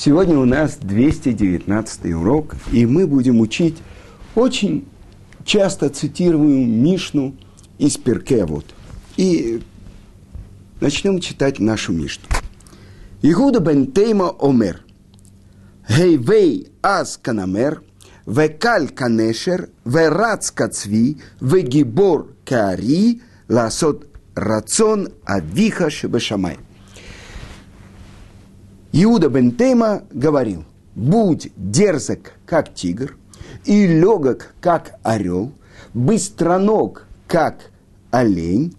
Сегодня у нас 219 урок, и мы будем учить очень часто цитируемую Мишну из Перкевод. И начнем читать нашу Мишну. Игуда бен Тейма Омер. Гейвей аз канамер, векаль канешер, верац кацви, вегибор каари, ласот рацион авиха шебешамай. Иуда бен Тейма говорил, будь дерзок, как тигр, и легок, как орел, быстроног, как олень,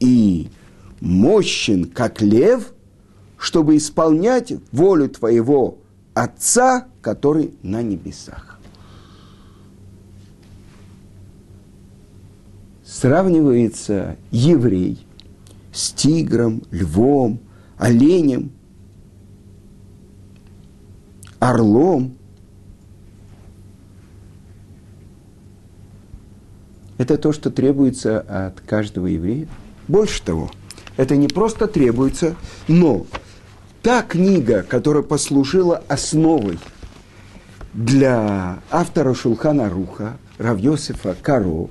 и мощен, как лев, чтобы исполнять волю твоего Отца, который на небесах. Сравнивается еврей с тигром, львом, оленем, орлом. Это то, что требуется от каждого еврея. Больше того, это не просто требуется, но та книга, которая послужила основой для автора Шулхана Руха, Равьосифа Каро,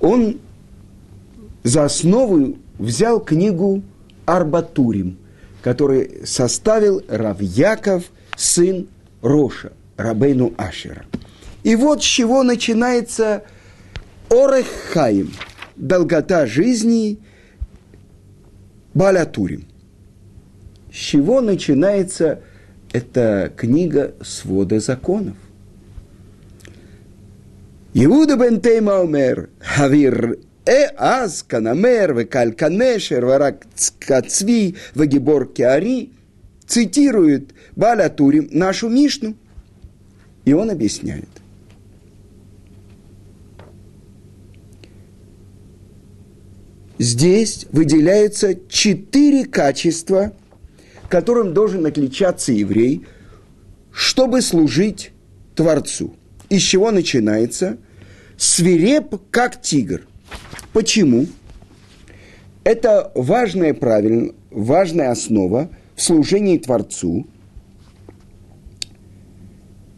он за основу взял книгу Арбатурим, который составил Равьяков – сын Роша, Рабейну Ашера. И вот с чего начинается Орехаим, долгота жизни Балятурим. С чего начинается эта книга свода законов? Иуда бен Тейма омер, Хавир э аз канамер, векаль канешер, варак цкацви, вегибор кеари – цитирует Баля Турим нашу Мишну. И он объясняет. Здесь выделяются четыре качества, которым должен отличаться еврей, чтобы служить Творцу. Из чего начинается? Свиреп, как тигр. Почему? Это важная, правильно, важная основа – в служении Творцу,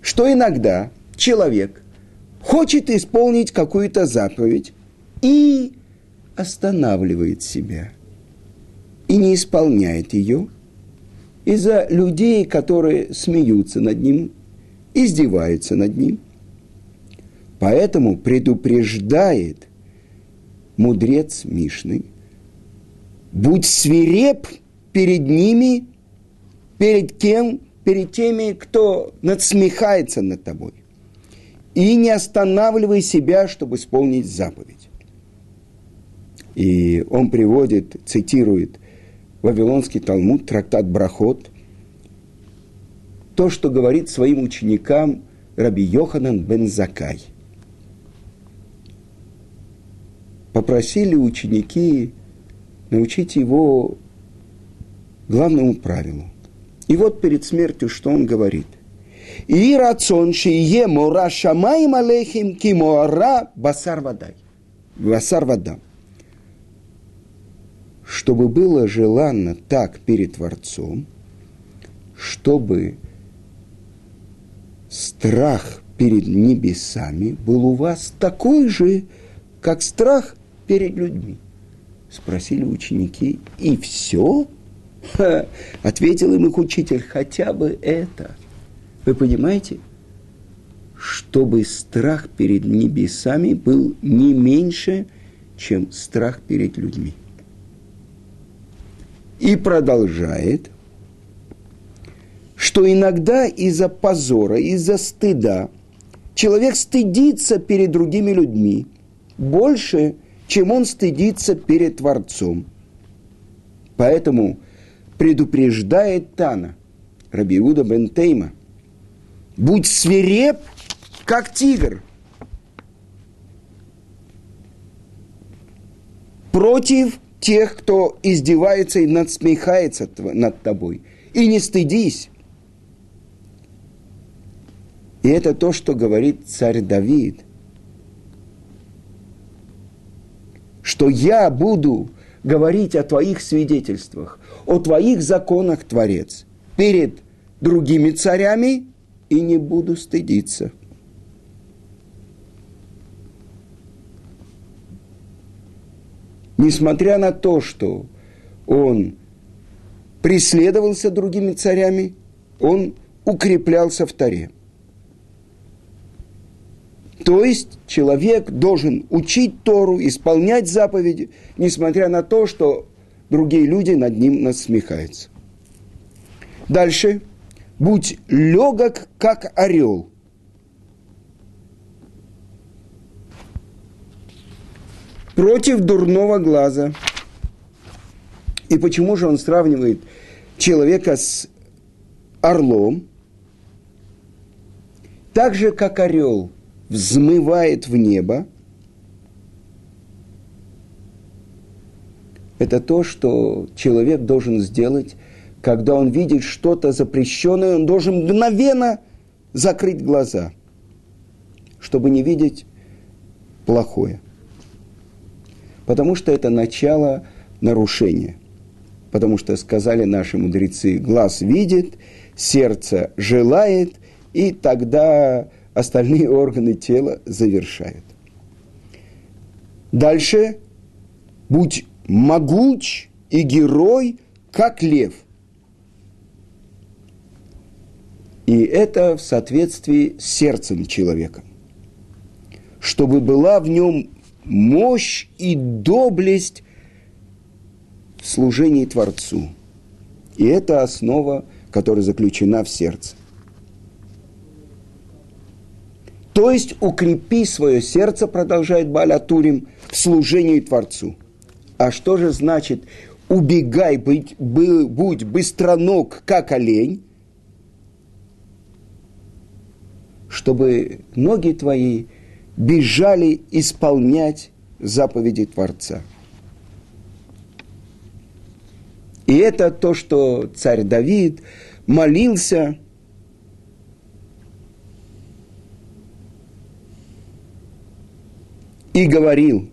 что иногда человек хочет исполнить какую-то заповедь и останавливает себя и не исполняет ее из-за людей, которые смеются над ним, издеваются над ним. Поэтому предупреждает мудрец Мишны, будь свиреп – перед ними, перед кем? Перед теми, кто надсмехается над тобой. И не останавливай себя, чтобы исполнить заповедь. И он приводит, цитирует Вавилонский Талмуд, трактат Брахот, то, что говорит своим ученикам Раби Йоханан бен Закай. Попросили ученики научить его главному правилу. И вот перед смертью что он говорит? И рацион шие мора шамаим алейхим кимора басар водай. Басар вода. Чтобы было желанно так перед Творцом, чтобы страх перед небесами был у вас такой же, как страх перед людьми. Спросили ученики, и все? Ха, ответил им их учитель, хотя бы это. Вы понимаете? Чтобы страх перед небесами был не меньше, чем страх перед людьми. И продолжает, что иногда из-за позора, из-за стыда человек стыдится перед другими людьми больше, чем он стыдится перед Творцом. Поэтому предупреждает Тана, Рабиуда бен Тейма. Будь свиреп, как тигр. Против тех, кто издевается и надсмехается над тобой. И не стыдись. И это то, что говорит царь Давид. Что я буду говорить о твоих свидетельствах, о твоих законах, Творец, перед другими царями и не буду стыдиться. Несмотря на то, что он преследовался другими царями, он укреплялся в Таре. То есть человек должен учить Тору, исполнять заповеди, несмотря на то, что другие люди над ним насмехаются. Дальше. Будь легок, как орел. Против дурного глаза. И почему же он сравнивает человека с орлом? Так же, как орел взмывает в небо, это то, что человек должен сделать, когда он видит что-то запрещенное, он должен мгновенно закрыть глаза, чтобы не видеть плохое. Потому что это начало нарушения. Потому что сказали наши мудрецы, глаз видит, сердце желает, и тогда остальные органы тела завершают. Дальше, будь могуч и герой, как лев. И это в соответствии с сердцем человека. Чтобы была в нем мощь и доблесть в служении Творцу. И это основа, которая заключена в сердце. То есть укрепи свое сердце, продолжает Балятурим, в служении Творцу. А что же значит убегай, быть, будь быстроног, как олень, чтобы ноги твои бежали исполнять заповеди Творца. И это то, что царь Давид молился – и говорил,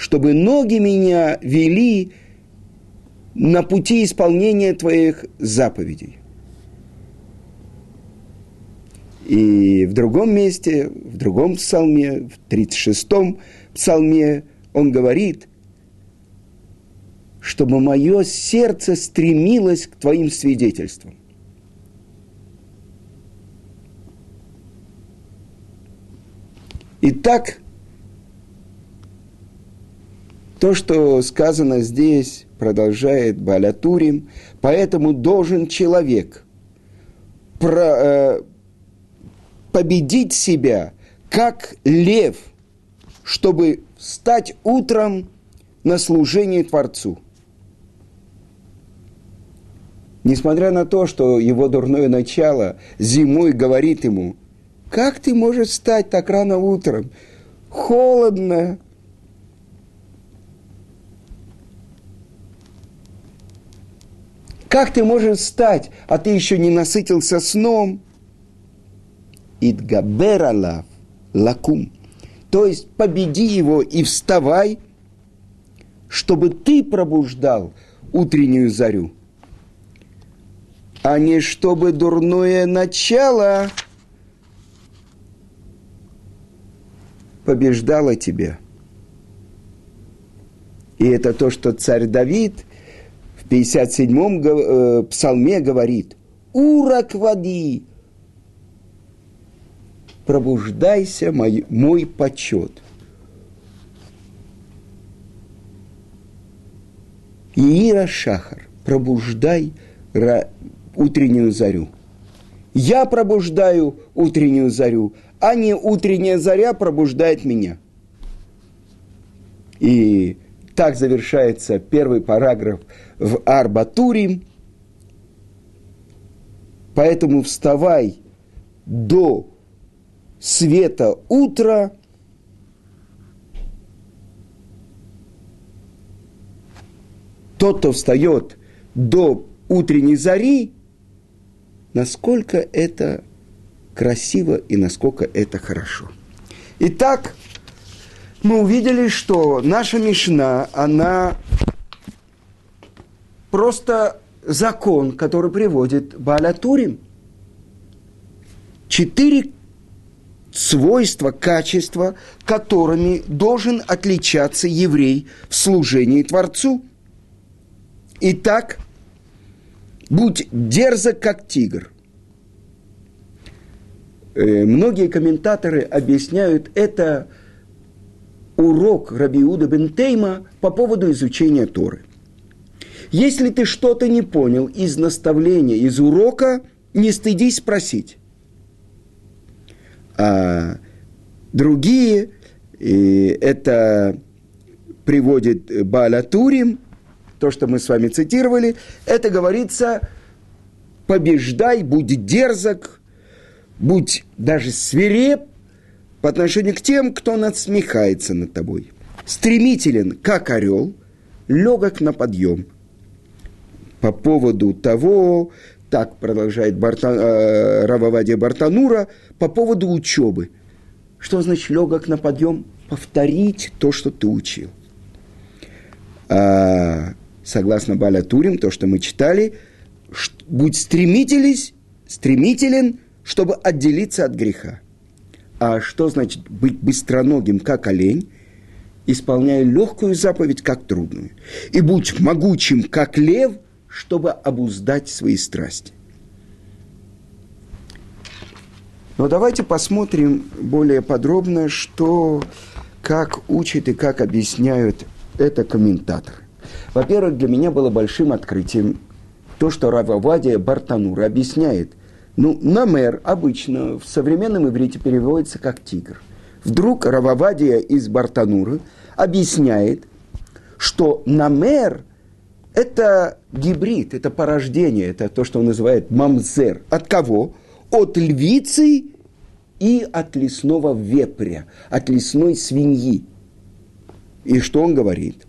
чтобы ноги меня вели на пути исполнения твоих заповедей. И в другом месте, в другом псалме, в 36-м псалме он говорит, чтобы мое сердце стремилось к твоим свидетельствам. Итак, то, что сказано здесь, продолжает Балятурим, поэтому должен человек про, э, победить себя, как лев, чтобы стать утром на служение Творцу. Несмотря на то, что его дурное начало зимой говорит ему, как ты можешь встать так рано утром? Холодно, Как ты можешь встать, а ты еще не насытился сном? Идгабер лакум. То есть победи его и вставай, чтобы ты пробуждал утреннюю зарю, а не чтобы дурное начало побеждало тебя. И это то, что царь Давид – 57-м э, псалме говорит, «Урак води, пробуждайся, мой, мой почет». Иира Шахар, пробуждай утреннюю зарю. Я пробуждаю утреннюю зарю, а не утренняя заря пробуждает меня. И так завершается первый параграф в Арбатурим. Поэтому вставай до света утра, тот, кто встает до утренней зари, насколько это красиво и насколько это хорошо. Итак, мы увидели, что наша Мишна, она просто закон, который приводит Балатурим. Четыре свойства, качества, которыми должен отличаться еврей в служении Творцу. Итак, будь дерзок, как тигр. Э, многие комментаторы объясняют это урок Рабиуда Бентейма по поводу изучения Торы. Если ты что-то не понял из наставления, из урока, не стыдись спросить. А другие, это приводит Баалатурим, то, что мы с вами цитировали, это говорится «побеждай, будь дерзок, будь даже свиреп по отношению к тем, кто надсмехается над тобой. Стремителен, как орел, легок на подъем». По поводу того, так продолжает Барта, э, Рававадия Бартанура, по поводу учебы. Что значит легок на подъем? Повторить то, что ты учил. А, согласно Баля Турим, то, что мы читали, будь стремителен, стремителен, чтобы отделиться от греха. А что значит быть быстроногим, как олень, исполняя легкую заповедь, как трудную? И будь могучим, как лев – чтобы обуздать свои страсти. Но давайте посмотрим более подробно, что, как учат и как объясняют это комментаторы. Во-первых, для меня было большим открытием то, что Рававадия Бартанура объясняет. Ну, намер обычно в современном иврите переводится как тигр. Вдруг Рававадия из Бартануры объясняет, что намер – это гибрид, это порождение, это то, что он называет мамзер. От кого? От львицы и от лесного вепря, от лесной свиньи. И что он говорит?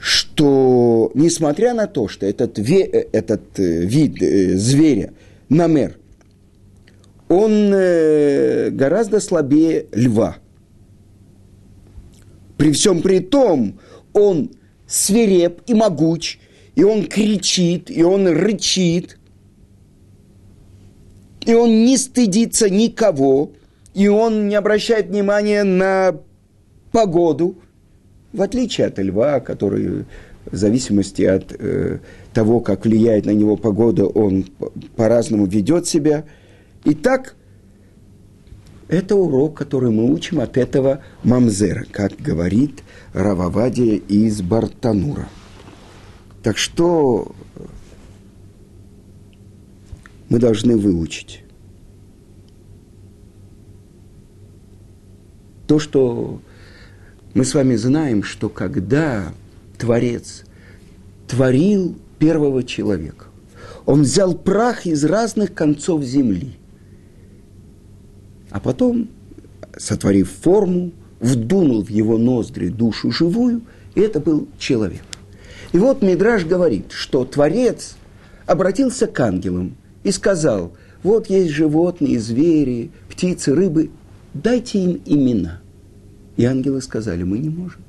Что, несмотря на то, что этот, ве, этот э, вид э, зверя, намер, он э, гораздо слабее льва. При всем при том, он свиреп и могуч, и он кричит, и он рычит, и он не стыдится никого, и он не обращает внимания на погоду, в отличие от льва, который в зависимости от э, того, как влияет на него погода, он по-разному ведет себя. И так это урок, который мы учим от этого мамзера, как говорит Рававадия из Бартанура. Так что мы должны выучить? То, что мы с вами знаем, что когда Творец творил первого человека, он взял прах из разных концов земли – а потом, сотворив форму, вдунул в его ноздри душу живую, и это был человек. И вот Мидраж говорит, что Творец обратился к ангелам и сказал, вот есть животные, звери, птицы, рыбы, дайте им имена. И ангелы сказали, мы не можем.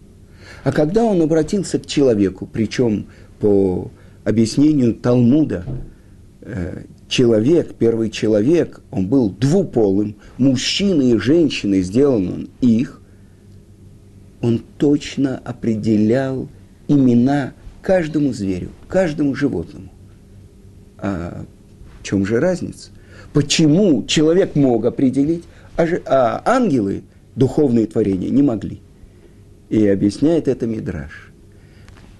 А когда он обратился к человеку, причем по объяснению Талмуда, э, человек, первый человек, он был двуполым, мужчина и женщина, сделан он их, он точно определял имена каждому зверю, каждому животному. А в чем же разница? Почему человек мог определить, а, же, а ангелы, духовные творения, не могли? И объясняет это Мидраш.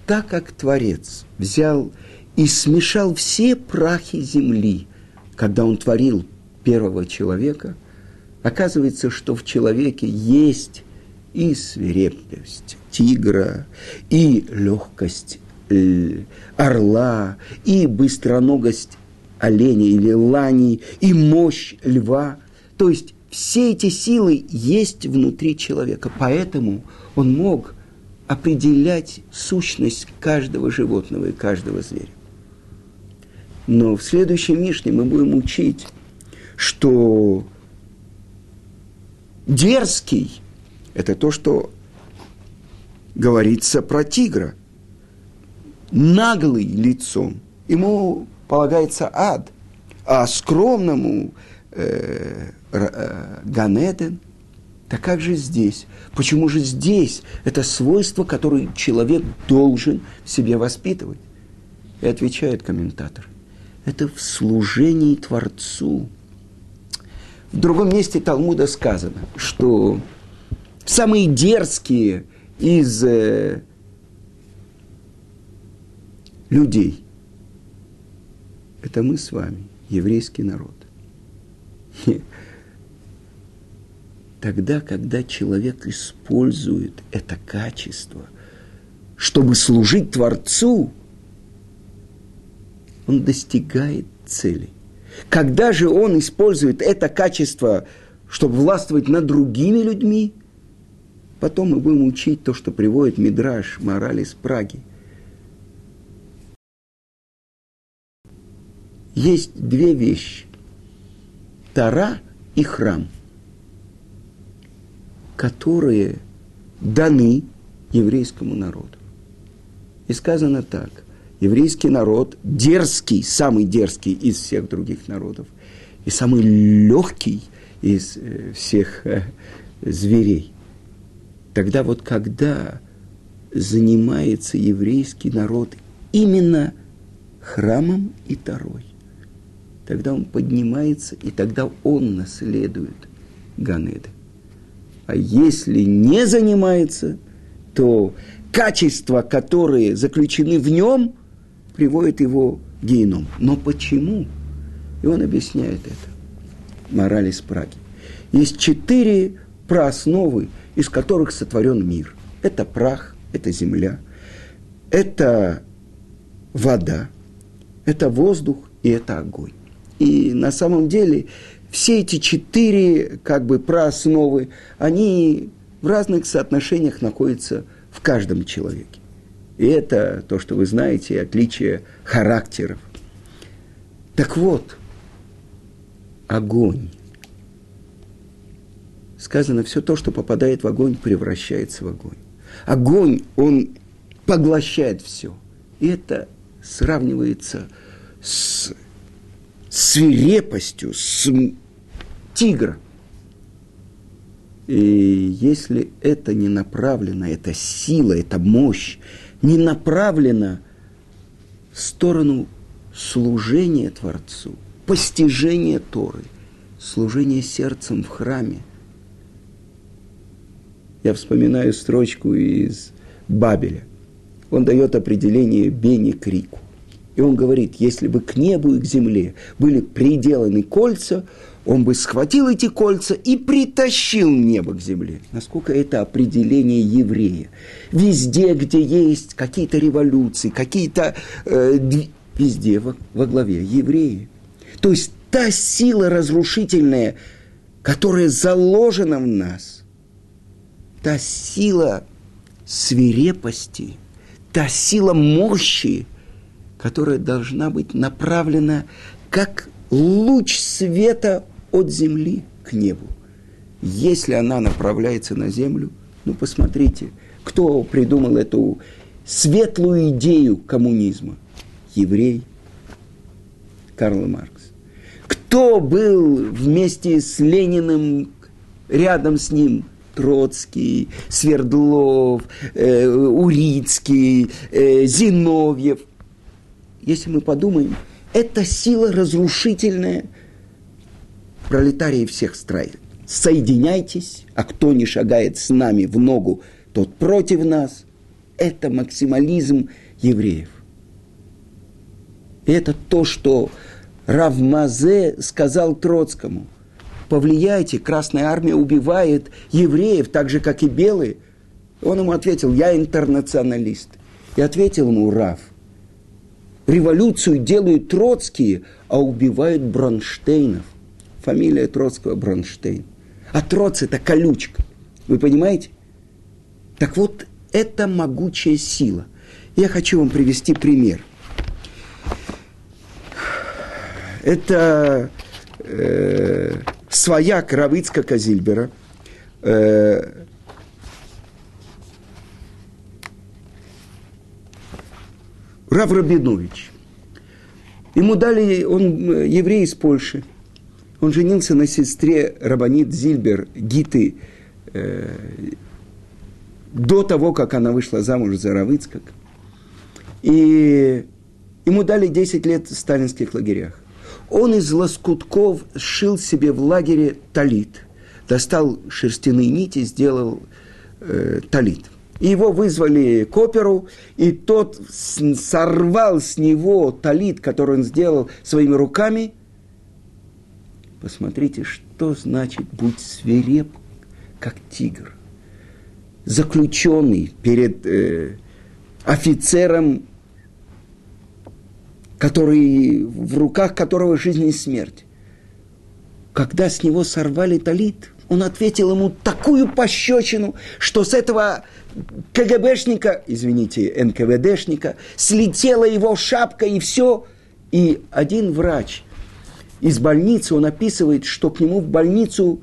Так как Творец взял и смешал все прахи земли, когда он творил первого человека, оказывается, что в человеке есть и свирепость тигра, и легкость э, орла, и быстроногость оленя или лани, и мощь льва. То есть все эти силы есть внутри человека, поэтому он мог определять сущность каждого животного и каждого зверя. Но в следующей Мишне мы будем учить, что дерзкий – это то, что говорится про тигра. наглый лицом, ему полагается ад, а скромному э, Ганеден, так как же здесь? Почему же здесь это свойство, которое человек должен в себе воспитывать? И отвечает комментатор. Это в служении Творцу. В другом месте Талмуда сказано, что самые дерзкие из э, людей – это мы с вами, еврейский народ. Тогда, когда человек использует это качество, чтобы служить Творцу, он достигает цели. Когда же он использует это качество, чтобы властвовать над другими людьми, потом мы будем учить то, что приводит Мидраш, мораль из Праги. Есть две вещи. Тара и храм, которые даны еврейскому народу. И сказано так – еврейский народ дерзкий, самый дерзкий из всех других народов, и самый легкий из э, всех э, зверей. Тогда вот когда занимается еврейский народ именно храмом и Тарой, тогда он поднимается, и тогда он наследует Ганеды. А если не занимается, то качества, которые заключены в нем – приводит его к геном. Но почему? И он объясняет это. Мораль из Праги. Есть четыре проосновы, из которых сотворен мир. Это прах, это земля, это вода, это воздух и это огонь. И на самом деле все эти четыре как бы проосновы, они в разных соотношениях находятся в каждом человеке. И это то, что вы знаете, отличие характеров. Так вот, огонь. Сказано, все то, что попадает в огонь, превращается в огонь. Огонь, он поглощает все. И это сравнивается с свирепостью, с тигра. И если это не направлено, это сила, это мощь, не направлена в сторону служения Творцу, постижения Торы, служения сердцем в храме. Я вспоминаю строчку из Бабеля. Он дает определение Бени Крику. И он говорит, если бы к небу и к земле были приделаны кольца, он бы схватил эти кольца и притащил небо к земле. Насколько это определение еврея. Везде, где есть какие-то революции, какие-то... Э, везде во, во главе евреи. То есть та сила разрушительная, которая заложена в нас, та сила свирепости, та сила мощи, которая должна быть направлена как луч света от земли к небу. Если она направляется на землю, ну посмотрите, кто придумал эту светлую идею коммунизма? Еврей Карл Маркс. Кто был вместе с Лениным рядом с ним? Троцкий, Свердлов, э, Урицкий, э, Зиновьев. Если мы подумаем, это сила разрушительная – пролетарии всех стран, соединяйтесь, а кто не шагает с нами в ногу, тот против нас. Это максимализм евреев. И это то, что Равмазе сказал Троцкому. Повлияйте, Красная Армия убивает евреев, так же, как и белые. Он ему ответил, я интернационалист. И ответил ему Рав, революцию делают троцкие, а убивают Бронштейнов фамилия Троцкого Бронштейн. А Троц – это колючка. Вы понимаете? Так вот, это могучая сила. Я хочу вам привести пример. Это э, свояк Равицка Казильбера. Э, Рав Рабинович. Ему дали, он э, еврей из Польши. Он женился на сестре Рабанит Зильбер, Гиты, э, до того, как она вышла замуж за Равыцкак. И ему дали 10 лет в сталинских лагерях. Он из лоскутков сшил себе в лагере талит. Достал шерстяные нити, сделал э, талит. Его вызвали к оперу, и тот сорвал с него талит, который он сделал своими руками. Посмотрите, что значит быть свиреп, как тигр. Заключенный перед э, офицером который, в руках которого жизнь и смерть. Когда с него сорвали талит, он ответил ему такую пощечину, что с этого КГБшника, извините, НКВДшника, слетела его шапка и все. И один врач из больницы, он описывает, что к нему в больницу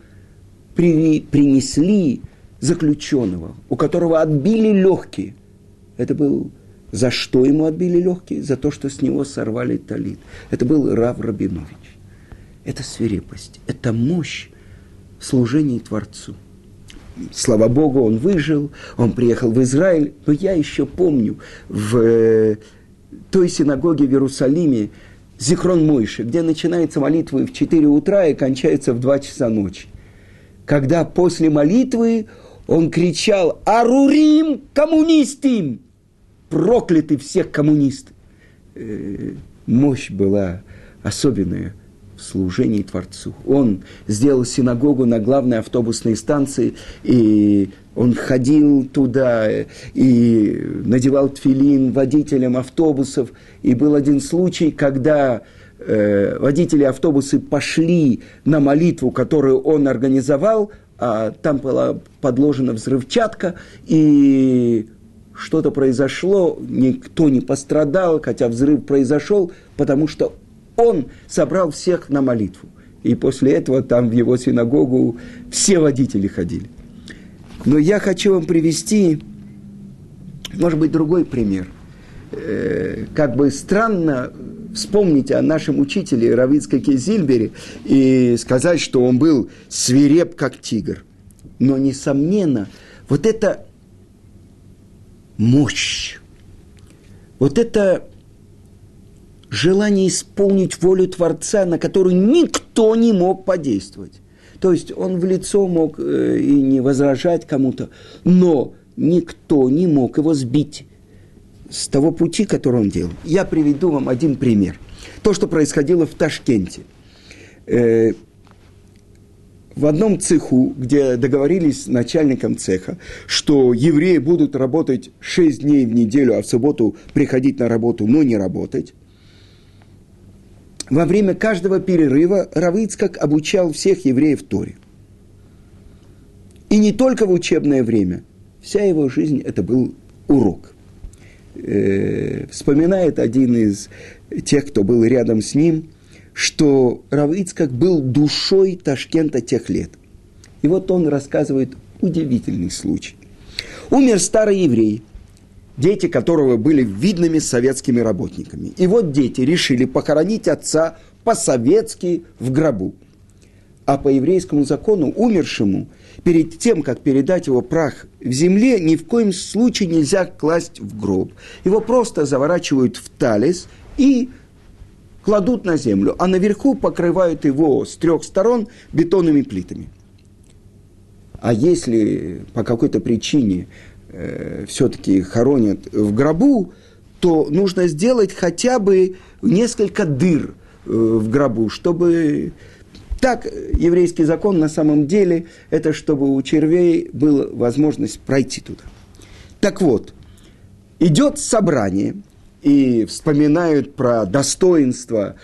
при, принесли заключенного, у которого отбили легкие. Это был за что ему отбили легкие? За то, что с него сорвали талит. Это был Рав Рабинович. Это свирепость, это мощь служении Творцу. Слава Богу, он выжил, он приехал в Израиль. Но я еще помню, в э, той синагоге в Иерусалиме, Зихрон Мойши, где начинается молитва в 4 утра и кончается в 2 часа ночи. Когда после молитвы он кричал «Арурим коммунистим!» прокляты всех коммунисты. Э, мощь была особенная в служении Творцу. Он сделал синагогу на главной автобусной станции, и он ходил туда и надевал тфилин водителям автобусов. И был один случай, когда э, водители автобуса пошли на молитву, которую он организовал, а там была подложена взрывчатка, и что-то произошло, никто не пострадал, хотя взрыв произошел, потому что он собрал всех на молитву. И после этого там в его синагогу все водители ходили. Но я хочу вам привести, может быть, другой пример. Э, как бы странно вспомнить о нашем учителе Равицкаке Зильбере и сказать, что он был свиреп, как тигр. Но, несомненно, вот это мощь. Вот это желание исполнить волю Творца, на которую никто не мог подействовать. То есть он в лицо мог э, и не возражать кому-то, но никто не мог его сбить с того пути, который он делал. Я приведу вам один пример. То, что происходило в Ташкенте. Э, в одном цеху, где договорились с начальником цеха, что евреи будут работать 6 дней в неделю, а в субботу приходить на работу, но не работать. Во время каждого перерыва Равицкак обучал всех евреев Торе. И не только в учебное время. Вся его жизнь – это был урок. Э, вспоминает один из тех, кто был рядом с ним – что Равицкак был душой Ташкента тех лет. И вот он рассказывает удивительный случай. Умер старый еврей, дети которого были видными советскими работниками. И вот дети решили похоронить отца по-советски в гробу. А по еврейскому закону умершему перед тем, как передать его прах в земле, ни в коем случае нельзя класть в гроб. Его просто заворачивают в талис и кладут на землю, а наверху покрывают его с трех сторон бетонными плитами. А если по какой-то причине э, все-таки хоронят в гробу, то нужно сделать хотя бы несколько дыр э, в гробу, чтобы так еврейский закон на самом деле это чтобы у червей была возможность пройти туда. Так вот, идет собрание, и вспоминают про достоинство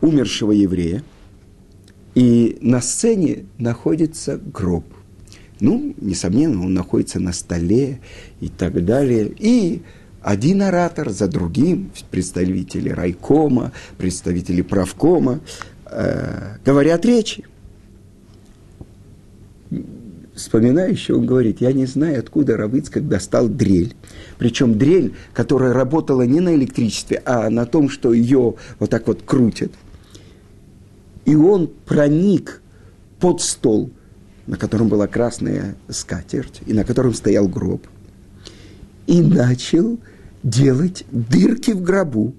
умершего еврея, и на сцене находится гроб. Ну, несомненно, он находится на столе и так далее. И один оратор за другим, представители райкома, представители правкома, э, говорят речи. вспоминая еще, он говорит, я не знаю, откуда Равыцкак достал дрель. Причем дрель, которая работала не на электричестве, а на том, что ее вот так вот крутят. И он проник под стол, на котором была красная скатерть, и на котором стоял гроб, и начал делать дырки в гробу,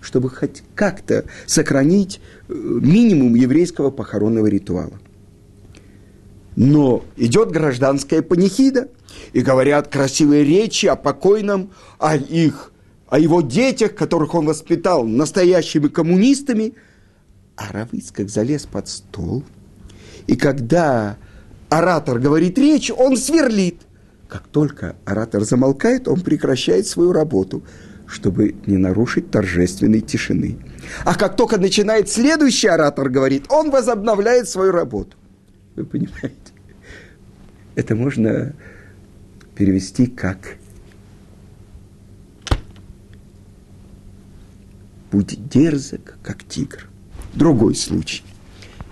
чтобы хоть как-то сохранить э, минимум еврейского похоронного ритуала. Но идет гражданская панихида, и говорят красивые речи о покойном, о их, о его детях, которых он воспитал настоящими коммунистами. А Равыцкак залез под стол, и когда оратор говорит речь, он сверлит. Как только оратор замолкает, он прекращает свою работу, чтобы не нарушить торжественной тишины. А как только начинает следующий оратор говорить, он возобновляет свою работу. Вы понимаете? Это можно перевести как «Будь дерзок, как тигр». Другой случай.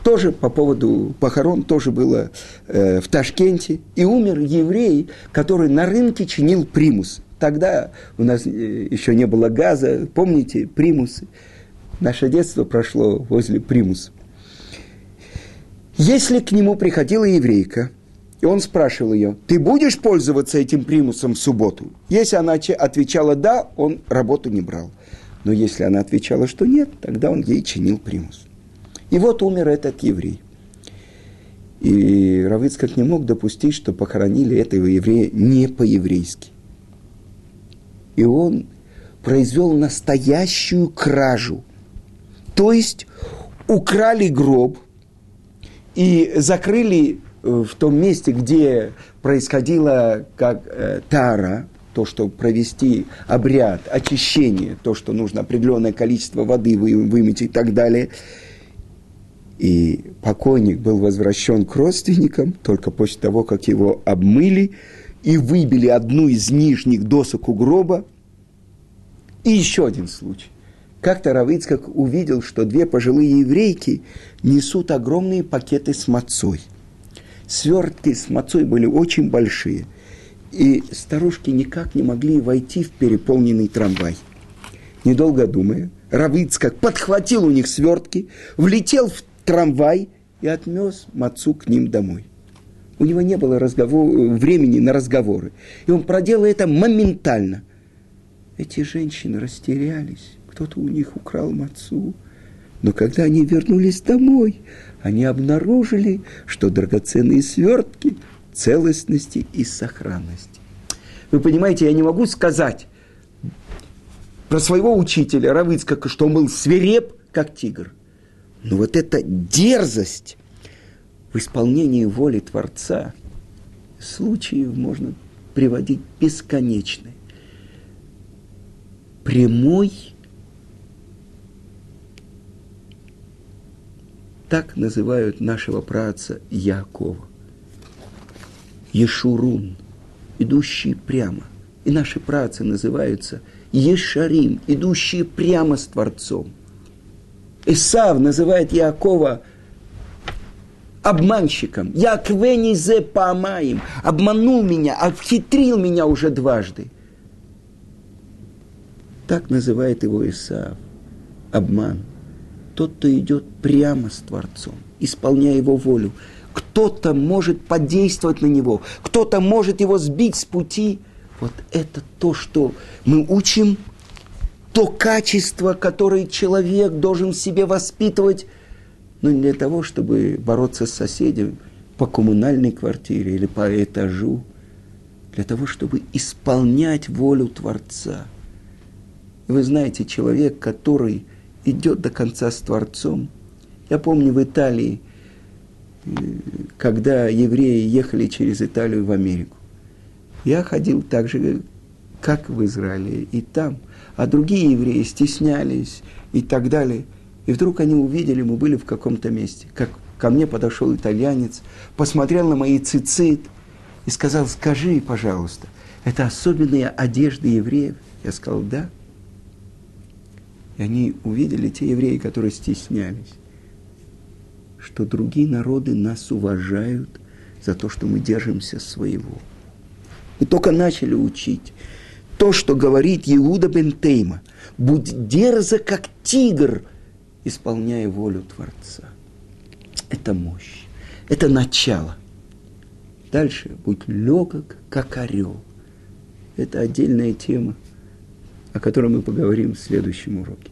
Тоже по поводу похорон, тоже было э, в Ташкенте. И умер еврей, который на рынке чинил примус. Тогда у нас э, еще не было газа. Помните, примусы? Наше детство прошло возле примуса. Если к нему приходила еврейка, и он спрашивал ее, ты будешь пользоваться этим примусом в субботу? Если она отвечала «да», он работу не брал. Но если она отвечала, что нет, тогда он ей чинил примус. И вот умер этот еврей. И Равыцкак не мог допустить, что похоронили этого еврея не по-еврейски. И он произвел настоящую кражу. То есть украли гроб и закрыли э, в том месте, где происходила как э, тара, то, что провести обряд очищения, то, что нужно определенное количество воды вымыть и так далее – и покойник был возвращен к родственникам только после того, как его обмыли и выбили одну из нижних досок у гроба. И еще один случай. Как-то Равицкак увидел, что две пожилые еврейки несут огромные пакеты с мацой. Свертки с мацой были очень большие. И старушки никак не могли войти в переполненный трамвай. Недолго думая, Равицкак подхватил у них свертки, влетел в трамвай и отнес Мацу к ним домой. У него не было разговор, времени на разговоры. И он проделал это моментально. Эти женщины растерялись. Кто-то у них украл Мацу. Но когда они вернулись домой, они обнаружили, что драгоценные свертки целостности и сохранности. Вы понимаете, я не могу сказать про своего учителя Равыцкака, что он был свиреп, как тигр. Но вот эта дерзость в исполнении воли Творца, случаев можно приводить бесконечные. Прямой, так называют нашего праца Якова. Ешурун, идущий прямо. И наши працы называются Ешарим, идущие прямо с Творцом. Исав называет Якова обманщиком. Яквени зе памаим. Обманул меня, обхитрил меня уже дважды. Так называет его Исав. Обман. Тот, кто идет прямо с Творцом, исполняя его волю. Кто-то может подействовать на него, кто-то может его сбить с пути. Вот это то, что мы учим то качество, которое человек должен в себе воспитывать, но не для того, чтобы бороться с соседями по коммунальной квартире или по этажу, для того, чтобы исполнять волю Творца. Вы знаете, человек, который идет до конца с Творцом. Я помню в Италии, э, когда евреи ехали через Италию в Америку. Я ходил так же, как в Израиле, и там – а другие евреи стеснялись и так далее. И вдруг они увидели, мы были в каком-то месте, как ко мне подошел итальянец, посмотрел на мои цицит и сказал, скажи, пожалуйста, это особенные одежды евреев? Я сказал, да. И они увидели, те евреи, которые стеснялись, что другие народы нас уважают за то, что мы держимся своего. Мы только начали учить то, что говорит Иуда бен Тейма. Будь дерзок, как тигр, исполняя волю Творца. Это мощь. Это начало. Дальше будь легок, как орел. Это отдельная тема, о которой мы поговорим в следующем уроке.